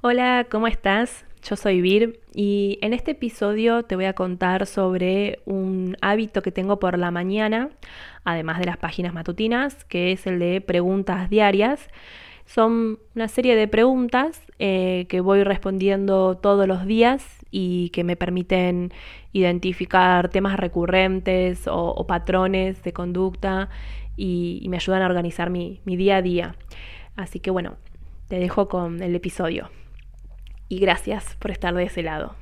Hola, ¿cómo estás? Yo soy Vir y en este episodio te voy a contar sobre un hábito que tengo por la mañana, además de las páginas matutinas, que es el de preguntas diarias. Son una serie de preguntas eh, que voy respondiendo todos los días y que me permiten identificar temas recurrentes o, patrones de conducta y, me ayudan a organizar mi día a día. Así que bueno, te dejo con el episodio y gracias por estar de ese lado.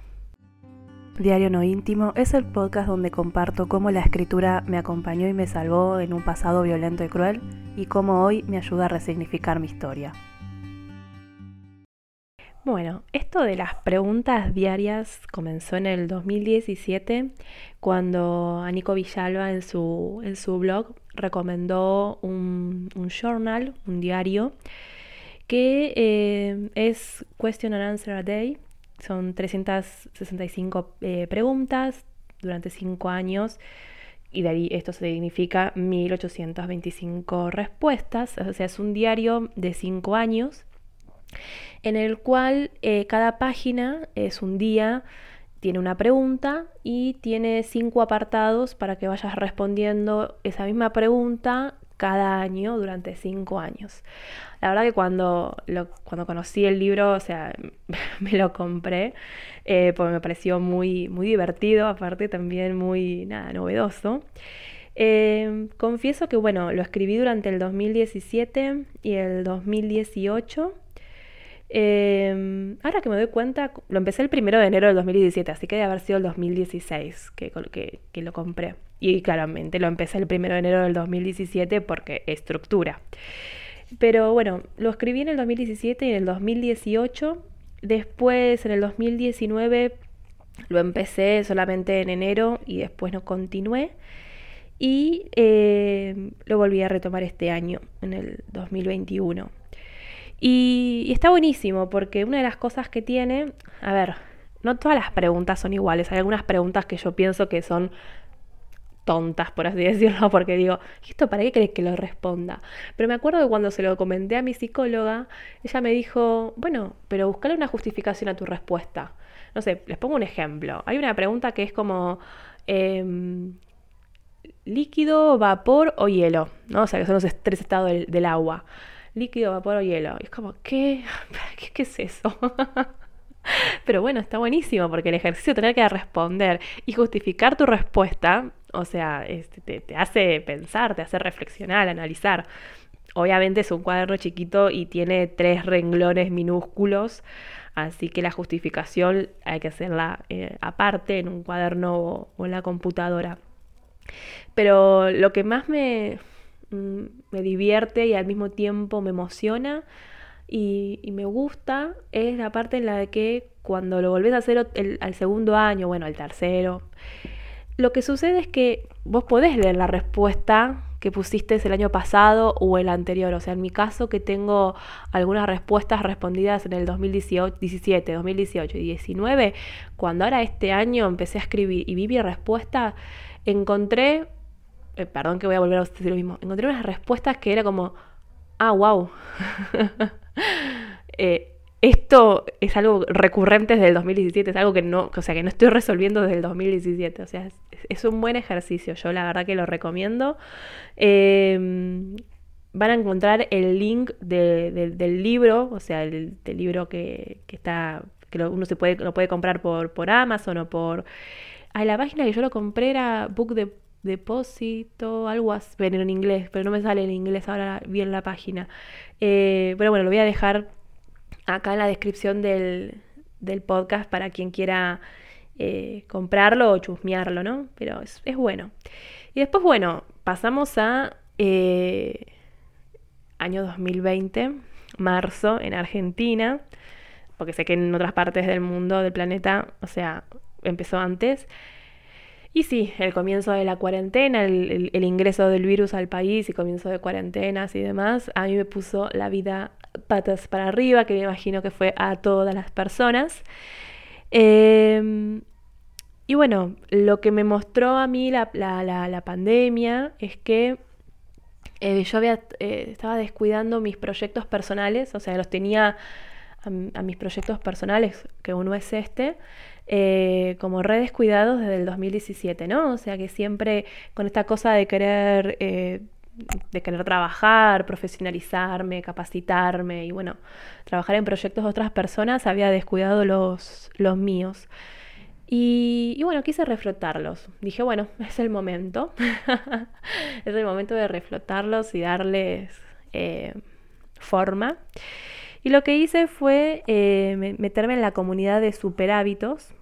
Diario No Íntimo es el podcast donde comparto cómo la escritura me acompañó y me salvó en un pasado violento y cruel y cómo hoy me ayuda a resignificar mi historia. Bueno, esto de las preguntas diarias comenzó en el 2017 cuando Anico Villalba en su, en su blog recomendó un, un journal, un diario, que eh, es Question and Answer a Day. Son 365 eh, preguntas durante 5 años y de ahí esto significa 1825 respuestas. O sea, es un diario de 5 años en el cual eh, cada página es un día, tiene una pregunta y tiene cinco apartados para que vayas respondiendo esa misma pregunta cada año durante cinco años. La verdad que cuando, cuando conocí el libro, o sea, me lo compré eh, porque me pareció muy, muy divertido, aparte también muy, nada, novedoso. Eh, confieso que, bueno, lo escribí durante el 2017 y el 2018. Eh, ahora que me doy cuenta, lo empecé el primero de enero del 2017, así que debe haber sido el 2016 que, que, que lo compré. Y claramente lo empecé el primero de enero del 2017 porque estructura. Pero bueno, lo escribí en el 2017 y en el 2018. Después, en el 2019, lo empecé solamente en enero y después no continué. Y eh, lo volví a retomar este año, en el 2021. Y, está buenísimo porque una de las cosas que tiene, a ver, no todas las preguntas son iguales. Hay algunas preguntas que yo pienso que son tontas, por así decirlo, porque digo, ¿esto para qué crees que lo responda? Pero me acuerdo que cuando se lo comenté a mi psicóloga, ella me dijo, bueno, pero buscale una justificación a tu respuesta. No sé, les pongo un ejemplo. Hay una pregunta que es como em, líquido, vapor o hielo, ¿no? O sea, que son los tres estados del, agua. Líquido, vapor o hielo. Y es como, ¿qué? ¿Qué, qué es eso? Pero bueno, está buenísimo porque el ejercicio de tener que responder y justificar tu respuesta o sea, te, hace pensar, te hace reflexionar, analizar. Obviamente es un cuaderno chiquito y tiene tres renglones minúsculos, así que la justificación hay que hacerla eh, aparte en un cuaderno o, en la computadora. Pero lo que más me, me divierte y al mismo tiempo me emociona y, me gusta es la parte en la que cuando lo volvés a hacer al segundo año, bueno, al tercero, lo que sucede es que vos podés leer la respuesta que pusiste el año pasado o el anterior. O sea, en mi caso que tengo algunas respuestas respondidas en el 2017, 2018 y 19, cuando ahora este año empecé a escribir y vi mi respuesta, encontré, eh, perdón que voy a volver a decir lo mismo, encontré unas respuestas que era como, ah, wow. eh, esto es algo recurrente desde el 2017, es algo que no, o sea, que no estoy resolviendo desde el 2017. O sea, es, un buen ejercicio, yo la verdad que lo recomiendo. Em, van a encontrar el link del libro, o sea, del, libro que, está, que uno se puede, lo puede comprar por, por Amazon o por... A la página que yo lo compré era Book de Depósito, algo así, pero en inglés, pero no me sale en inglés ahora bien la página. Eh, pero bueno, lo voy a dejar acá en la descripción del, podcast para quien quiera eh, comprarlo o chusmearlo, ¿no? Pero es, bueno. Y después, bueno, pasamos a eh, año 2020, marzo, en Argentina, porque sé que en otras partes del mundo, del planeta, o sea, empezó antes. Y sí, el comienzo de la cuarentena, el, ingreso del virus al país y comienzo de cuarentenas y demás, a mí me puso la vida patas para arriba, que me imagino que fue a todas las personas. Em, y bueno, lo que me mostró a mí la, pandemia es que eh, yo había, eh, estaba descuidando mis proyectos personales, o sea, los tenía a, mis proyectos personales, que uno es este, eh, como redes cuidados desde el 2017, ¿no? O sea que siempre con esta cosa de querer, eh, de querer trabajar, profesionalizarme, capacitarme y bueno, trabajar en proyectos de otras personas, había descuidado los, los míos. Y, bueno, quise reflotarlos. Dije, bueno, es el momento. es el momento de reflotarlos y darles eh, forma. Y lo que hice fue meterme en la comunidad de Superhábitos.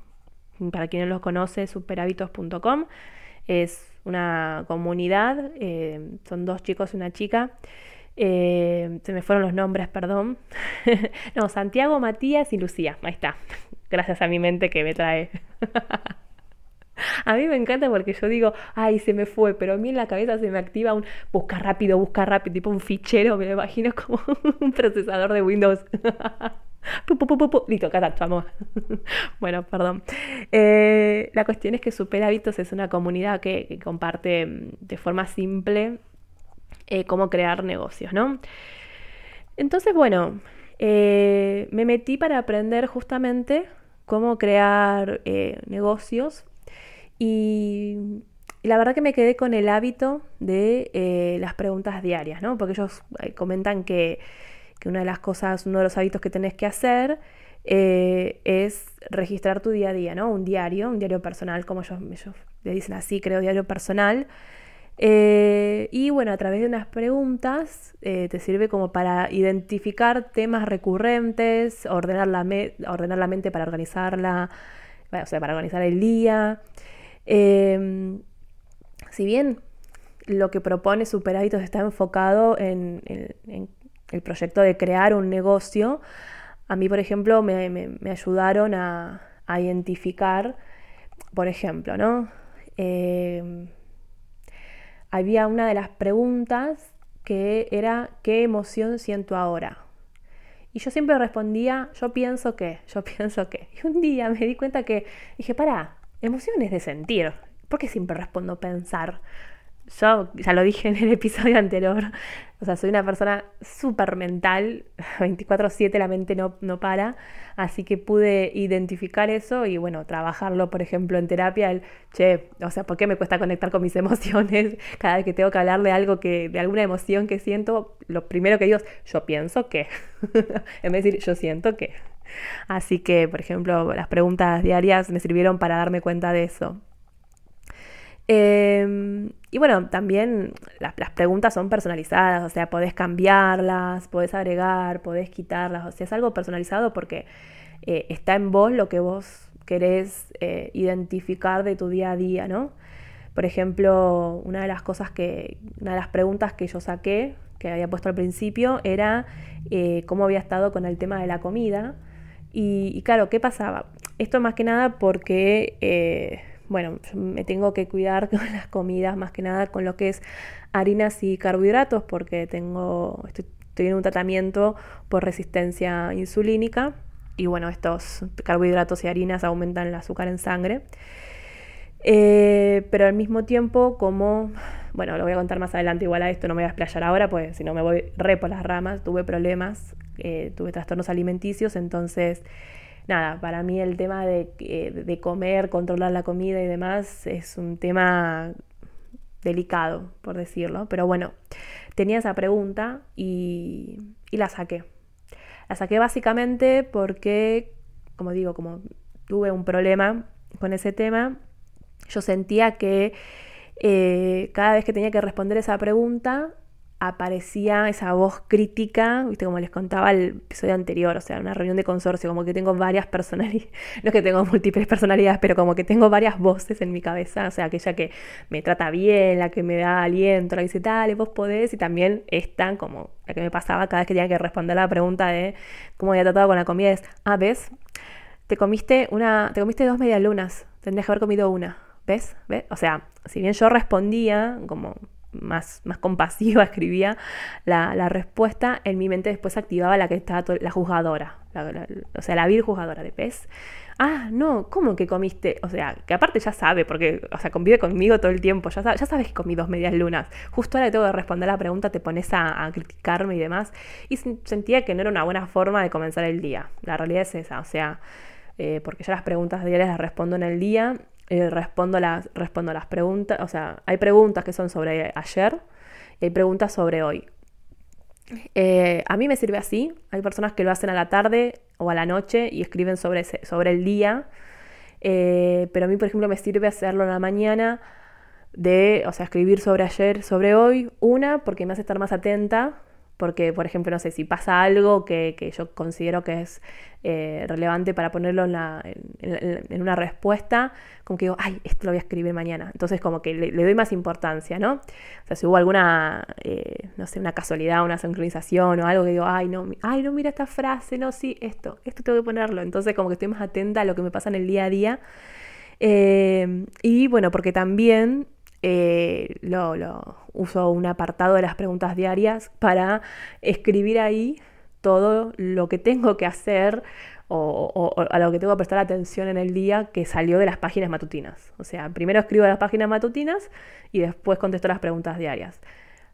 Para quienes los conoce, superhábitos.com. Es una comunidad, eh, son dos chicos y una chica. se me fueron los nombres, perdón. no, Santiago, Matías y Lucía. Ahí está gracias a mi mente que me trae. a mí me encanta porque yo digo, ay, se me fue, pero a mí en la cabeza se me activa un busca rápido, busca rápido, tipo un fichero, me lo imagino como un procesador de Windows. Listo, bueno, perdón. Eh, la cuestión es que Super Hábitos es una comunidad que, comparte mm, de forma simple eh, cómo crear negocios, ¿no? Entonces, bueno, eh, me metí para aprender justamente cómo crear negocios y, la verdad que me quedé con el hábito de las preguntas diarias, ¿no? Porque ellos comentan que, una de las cosas, uno de los hábitos que tenés que hacer es registrar tu día a día, ¿no? Un diario, un diario personal, como ellos, ellos le dicen así, creo, diario personal. y bueno, a través de unas preguntas te sirve como para identificar temas recurrentes, ordenar la, ordenar la mente para organizarla, o sea, para organizar el día. Em, si bien lo que propone Super Hábitos está enfocado en, el proyecto de crear un negocio, a mí, por ejemplo, me, ayudaron a, identificar, por ejemplo, ¿no? Em, había una de las preguntas que era ¿qué emoción siento ahora? Y yo siempre respondía, yo pienso que, yo pienso que. Y un día me di cuenta que dije, para, emociones de sentir. ¿Por qué siempre respondo pensar? Yo ya lo dije en el episodio anterior, o sea, soy una persona súper mental, 24/7 la mente no, no para, así que pude identificar eso y bueno, trabajarlo, por ejemplo, en terapia, el, che, o sea, ¿por qué me cuesta conectar con mis emociones? Cada vez que tengo que hablar de algo que, de alguna emoción que siento, lo primero que digo es, yo pienso que, en vez de decir, yo siento que. Así que, por ejemplo, las preguntas diarias me sirvieron para darme cuenta de eso. Em, y bueno, también las, preguntas son personalizadas, o sea, podés cambiarlas, podés agregar, podés quitarlas, o sea, es algo personalizado porque eh, está en vos lo que vos querés eh, identificar de tu día a día, ¿no? Por ejemplo, una de las cosas que, una de las preguntas que yo saqué, que había puesto al principio, era eh, cómo había estado con el tema de la comida. Y, y, claro, ¿qué pasaba? Esto más que nada porque bueno, me tengo que cuidar con las comidas, más que nada con lo que es harinas y carbohidratos, porque tengo, estoy, en un tratamiento por resistencia insulínica y bueno, estos carbohidratos y harinas aumentan el azúcar en sangre. Eh, pero al mismo tiempo, como, bueno, lo voy a contar más adelante, igual a esto no me voy a explayar ahora, pues si no me voy re por las ramas, tuve problemas, eh, tuve trastornos alimenticios, entonces nada, para mí el tema de, comer, controlar la comida y demás es un tema delicado, por decirlo. Pero bueno, tenía esa pregunta y, la saqué. La saqué básicamente porque, como digo, como tuve un problema con ese tema, yo sentía que eh, cada vez que tenía que responder esa pregunta, aparecía esa voz crítica, viste, como les contaba el episodio anterior, o sea, una reunión de consorcio, como que tengo varias personalidades, no es que tengo múltiples personalidades, pero como que tengo varias voces en mi cabeza, o sea, aquella que me trata bien, la que me da aliento, la que dice, dale, vos podés, y también esta, como la que me pasaba cada vez que tenía que responder la pregunta de cómo había tratado con la comida, es, ah, ¿ves? Te comiste una, te comiste dos medialunas, tendrías que haber comido una, ¿ves? ¿ves? O sea, si bien yo respondía como más, más compasiva escribía la, respuesta, en mi mente después activaba la que estaba la juzgadora, o sea, la vil juzgadora de pez. Ah, no, ¿cómo que comiste? O sea, que aparte ya sabe, porque, o sea, convive conmigo todo el tiempo, ya, ya sabes que comí dos medias lunas. Justo ahora que tengo que responder la pregunta, te pones a, criticarme y demás. Y sentía que no era una buena forma de comenzar el día. La realidad es esa, o sea, eh, porque ya las preguntas diarias las respondo en el día eh, respondo, las, respondo las preguntas, o sea, hay preguntas que son sobre ayer y hay preguntas sobre hoy. Eh, a mí me sirve así, hay personas que lo hacen a la tarde o a la noche y escriben sobre, sobre el día, eh, pero a mí, por ejemplo, me sirve hacerlo en la mañana, de, o sea, escribir sobre ayer, sobre hoy, una, porque me hace estar más atenta porque, por ejemplo, no sé, si pasa algo que, yo considero que es eh, relevante para ponerlo en, una respuesta, como que digo, ay, esto lo voy a escribir mañana. Entonces, como que le, doy más importancia, ¿no? O sea, si hubo alguna, eh, no sé, una casualidad, una sincronización o algo que digo, ay, no, ay, no, mira esta frase, no, sí, esto, esto tengo que ponerlo. Entonces, como que estoy más atenta a lo que me pasa en el día a día. Eh, y bueno, porque también eh, lo, uso un apartado de las preguntas diarias para escribir ahí todo lo que tengo que hacer o, a lo que tengo que prestar atención en el día que salió de las páginas matutinas. O sea, primero escribo las páginas matutinas y después contesto las preguntas diarias.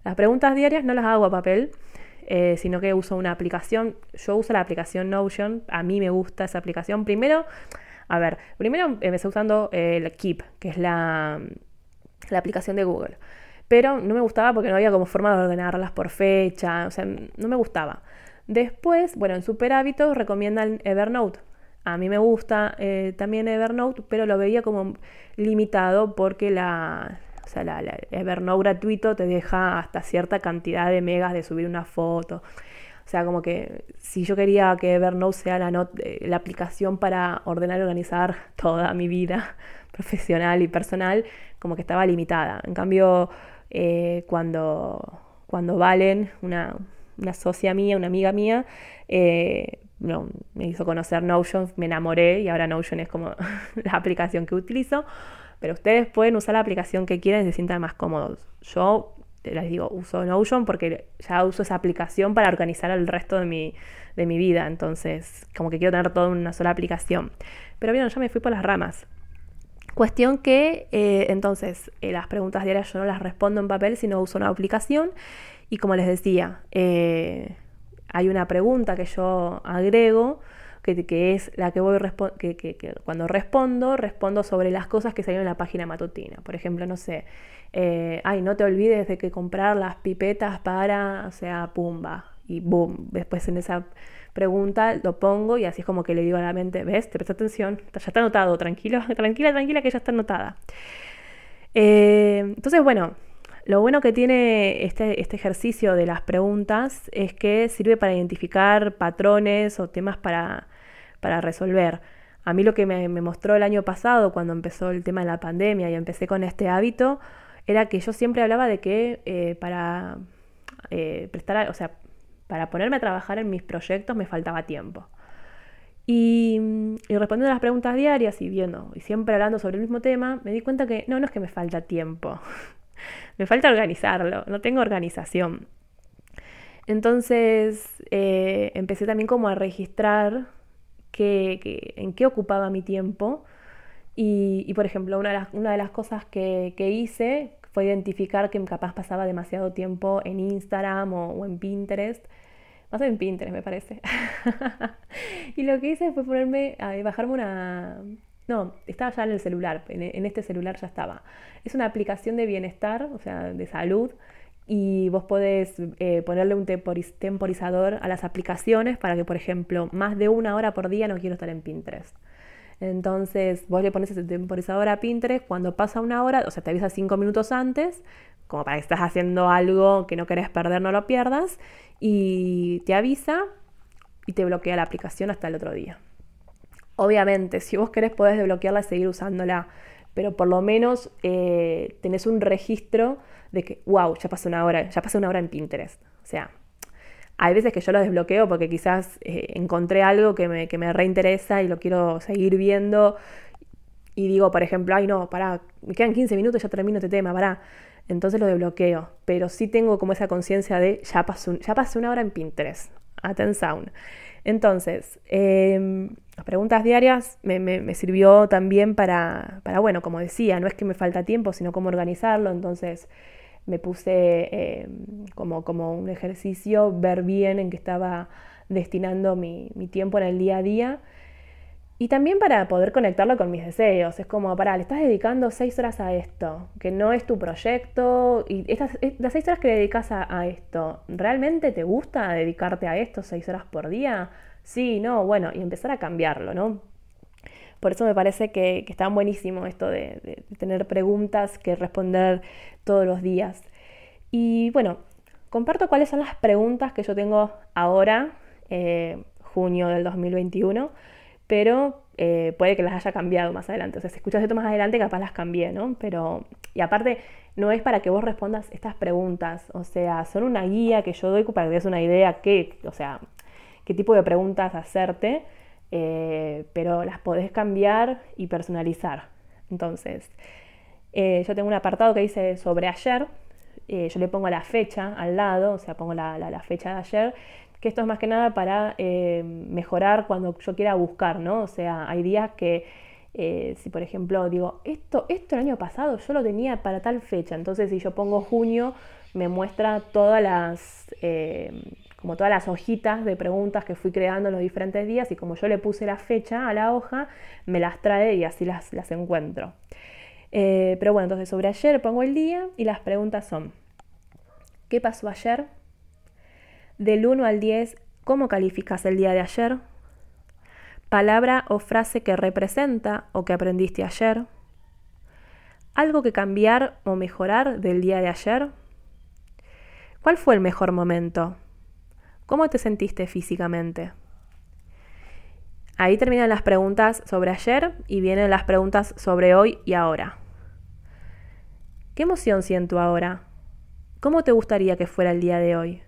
Las preguntas diarias no las hago a papel, eh, sino que uso una aplicación. Yo uso la aplicación Notion, a mí me gusta esa aplicación. Primero, a ver, primero empecé usando el Keep, que es la la aplicación de Google. Pero no me gustaba porque no había como forma de ordenarlas por fecha, o sea, no me gustaba. Después, bueno, en Super Hábitos recomiendan Evernote. A mí me gusta eh, también Evernote, pero lo veía como limitado porque la, o sea, la, Evernote gratuito te deja hasta cierta cantidad de megas de subir una foto. O sea, como que si yo quería que Evernote sea la, eh, la aplicación para ordenar y organizar toda mi vida profesional y personal, como que estaba limitada. En cambio, eh, cuando, cuando Valen, una, una, socia mía, una amiga mía, eh, me hizo conocer Notion, me enamoré y ahora Notion es como la aplicación que utilizo. Pero ustedes pueden usar la aplicación que quieran y se sientan más cómodos. Yo les digo, uso Notion porque ya uso esa aplicación para organizar el resto de mi, de mi vida. Entonces, como que quiero tener todo en una sola aplicación. Pero bien, ya me fui por las ramas. Cuestión que eh, entonces eh, las preguntas diarias yo no las respondo en papel, sino uso una aplicación. Y como les decía, eh, hay una pregunta que yo agrego, que, es la que voy que, que, cuando respondo, respondo sobre las cosas que salieron en la página matutina. Por ejemplo, no sé, ay, no te olvides de que comprar las pipetas para, o sea, pumba. Y boom, después en esa pregunta, lo pongo y así es como que le digo a la mente, ves, te presta atención, ya está anotado, tranquilo, tranquila, tranquila que ya está anotada. Eh, entonces, bueno, lo bueno que tiene este, este, ejercicio de las preguntas es que sirve para identificar patrones o temas para, para resolver. A mí lo que me, mostró el año pasado, cuando empezó el tema de la pandemia y empecé con este hábito, era que yo siempre hablaba de que eh, para eh, prestar, o sea, para ponerme a trabajar en mis proyectos me faltaba tiempo. Y, respondiendo a las preguntas diarias y viendo, y siempre hablando sobre el mismo tema, me di cuenta que no, no es que me falta tiempo, me falta organizarlo, no tengo organización. Entonces eh, empecé también como a registrar en qué ocupaba mi tiempo. Y, por ejemplo, una de las, cosas que, que, hice fue identificar que capaz pasaba demasiado tiempo en Instagram o, en Pinterest. Más en Pinterest, me parece. y lo que hice fue ponerme, a bajarme una... No, estaba ya en el celular, en, este celular ya estaba. Es una aplicación de bienestar, o sea, de salud, y vos podés eh, ponerle un temporizador a las aplicaciones para que, por ejemplo, más de una hora por día no quiero estar en Pinterest. Entonces vos le pones ese temporizador a Pinterest, cuando pasa una hora, o sea, te avisa cinco minutos antes, como para que estás haciendo algo que no querés perder, no lo pierdas, y te avisa y te bloquea la aplicación hasta el otro día. Obviamente, si vos querés podés desbloquearla y seguir usándola, pero por lo menos eh, tenés un registro de que, wow, ya pasó una hora, ya pasé una hora en Pinterest. O sea, hay veces que yo lo desbloqueo porque quizás eh, encontré algo que me, que me reinteresa y lo quiero seguir viendo. Y digo, por ejemplo, ay no, pará, me quedan 15 minutos ya termino este tema, pará. entonces lo desbloqueo, pero sí tengo como esa conciencia de ya pasó, ya pasé una hora en Pinterest, Aten Sound. Entonces, em, las preguntas diarias me, sirvió también para, para, bueno, como decía, no es que me falta tiempo, sino cómo organizarlo, entonces me puse em, como, como un ejercicio, ver bien en qué estaba destinando mi, mi tiempo en el día a día y también para poder conectarlo con mis deseos. Es como, para, le estás dedicando seis horas a esto, que no es tu proyecto. Y estas, las seis horas que le dedicas a, esto, ¿realmente te gusta dedicarte a esto seis horas por día? Sí, no, bueno, y empezar a cambiarlo, ¿no? Por eso me parece que, está buenísimo esto de, tener preguntas que responder todos los días. Y bueno, comparto cuáles son las preguntas que yo tengo ahora, eh, junio del 2021 pero eh, puede que las haya cambiado más adelante. O sea, si escuchas esto más adelante, capaz las cambié, ¿no? Pero, y aparte, no es para que vos respondas estas preguntas, o sea, son una guía que yo doy para que te des una idea qué, o sea, qué tipo de preguntas hacerte, eh, pero las podés cambiar y personalizar. Entonces, eh, yo tengo un apartado que dice sobre ayer, yo le pongo la fecha al lado, o sea, pongo la, la fecha de ayer, que esto es más que nada para eh, mejorar cuando yo quiera buscar, ¿no? O sea, hay días que eh, si por ejemplo digo, esto, esto el año pasado yo lo tenía para tal fecha, entonces si yo pongo junio me muestra todas las, eh, como todas las hojitas de preguntas que fui creando en los diferentes días y como yo le puse la fecha a la hoja, me las trae y así las, las encuentro. pero bueno, entonces sobre ayer pongo el día y las preguntas son, ¿qué pasó ayer? Del 1 al 10, ¿cómo calificas el día de ayer? Palabra o frase que representa o que aprendiste ayer. ¿Algo que cambiar o mejorar del día de ayer? ¿Cuál fue el mejor momento? ¿Cómo te sentiste físicamente? Ahí terminan las preguntas sobre ayer y vienen las preguntas sobre hoy y ahora. ¿Qué emoción siento ahora? ¿Cómo te gustaría que fuera el día de hoy?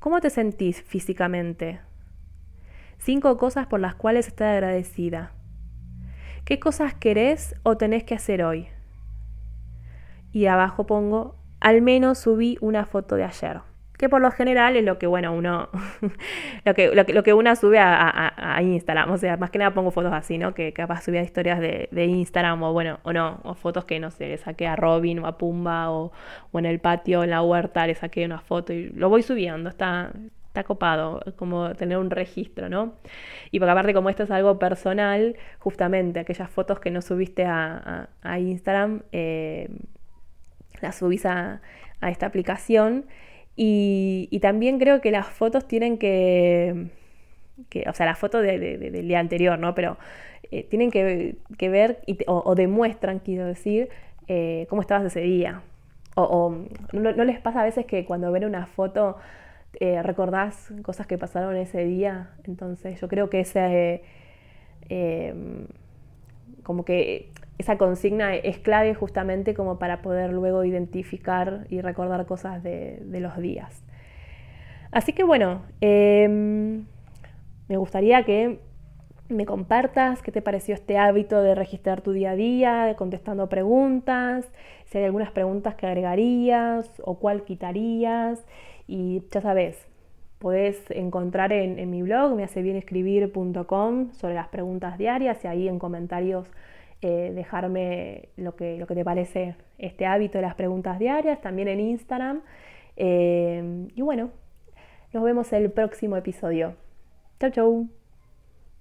¿Cómo te sentís físicamente? Cinco cosas por las cuales estás agradecida. ¿Qué cosas querés o tenés que hacer hoy? Y abajo pongo, al menos subí una foto de ayer que por lo general es lo que, bueno, uno, lo, que, lo, que, uno sube a, Instagram, o sea, más que nada pongo fotos así, ¿no? Que capaz subía historias de, Instagram o bueno, o no, o fotos que, no sé, le saqué a Robin o a Pumba o, en el patio, en la huerta, le saqué una foto y lo voy subiendo, está, está copado, como tener un registro, ¿no? Y porque aparte como esto es algo personal, justamente aquellas fotos que no subiste a, Instagram, eh, las subís a, a esta aplicación y, también creo que las fotos tienen que, o sea, las fotos del día anterior, ¿no? Pero eh, tienen que, ver o, demuestran, quiero decir, eh, cómo estabas ese día. O, ¿no, les pasa a veces que cuando ven una foto eh, recordás cosas que pasaron ese día? Entonces yo creo que ese, como que esa consigna es clave justamente como para poder luego identificar y recordar cosas de, los días. Así que bueno, em, me gustaría que me compartas qué te pareció este hábito de registrar tu día a día, contestando preguntas, si hay algunas preguntas que agregarías o cuál quitarías. Y ya sabes, podés encontrar en, mi blog, mehacebienscribir.com, sobre las preguntas diarias y ahí en comentarios eh, dejarme lo que, lo que te parece este hábito de las preguntas diarias, también en Instagram. Eh, y bueno, nos vemos el próximo episodio. Chau, chau.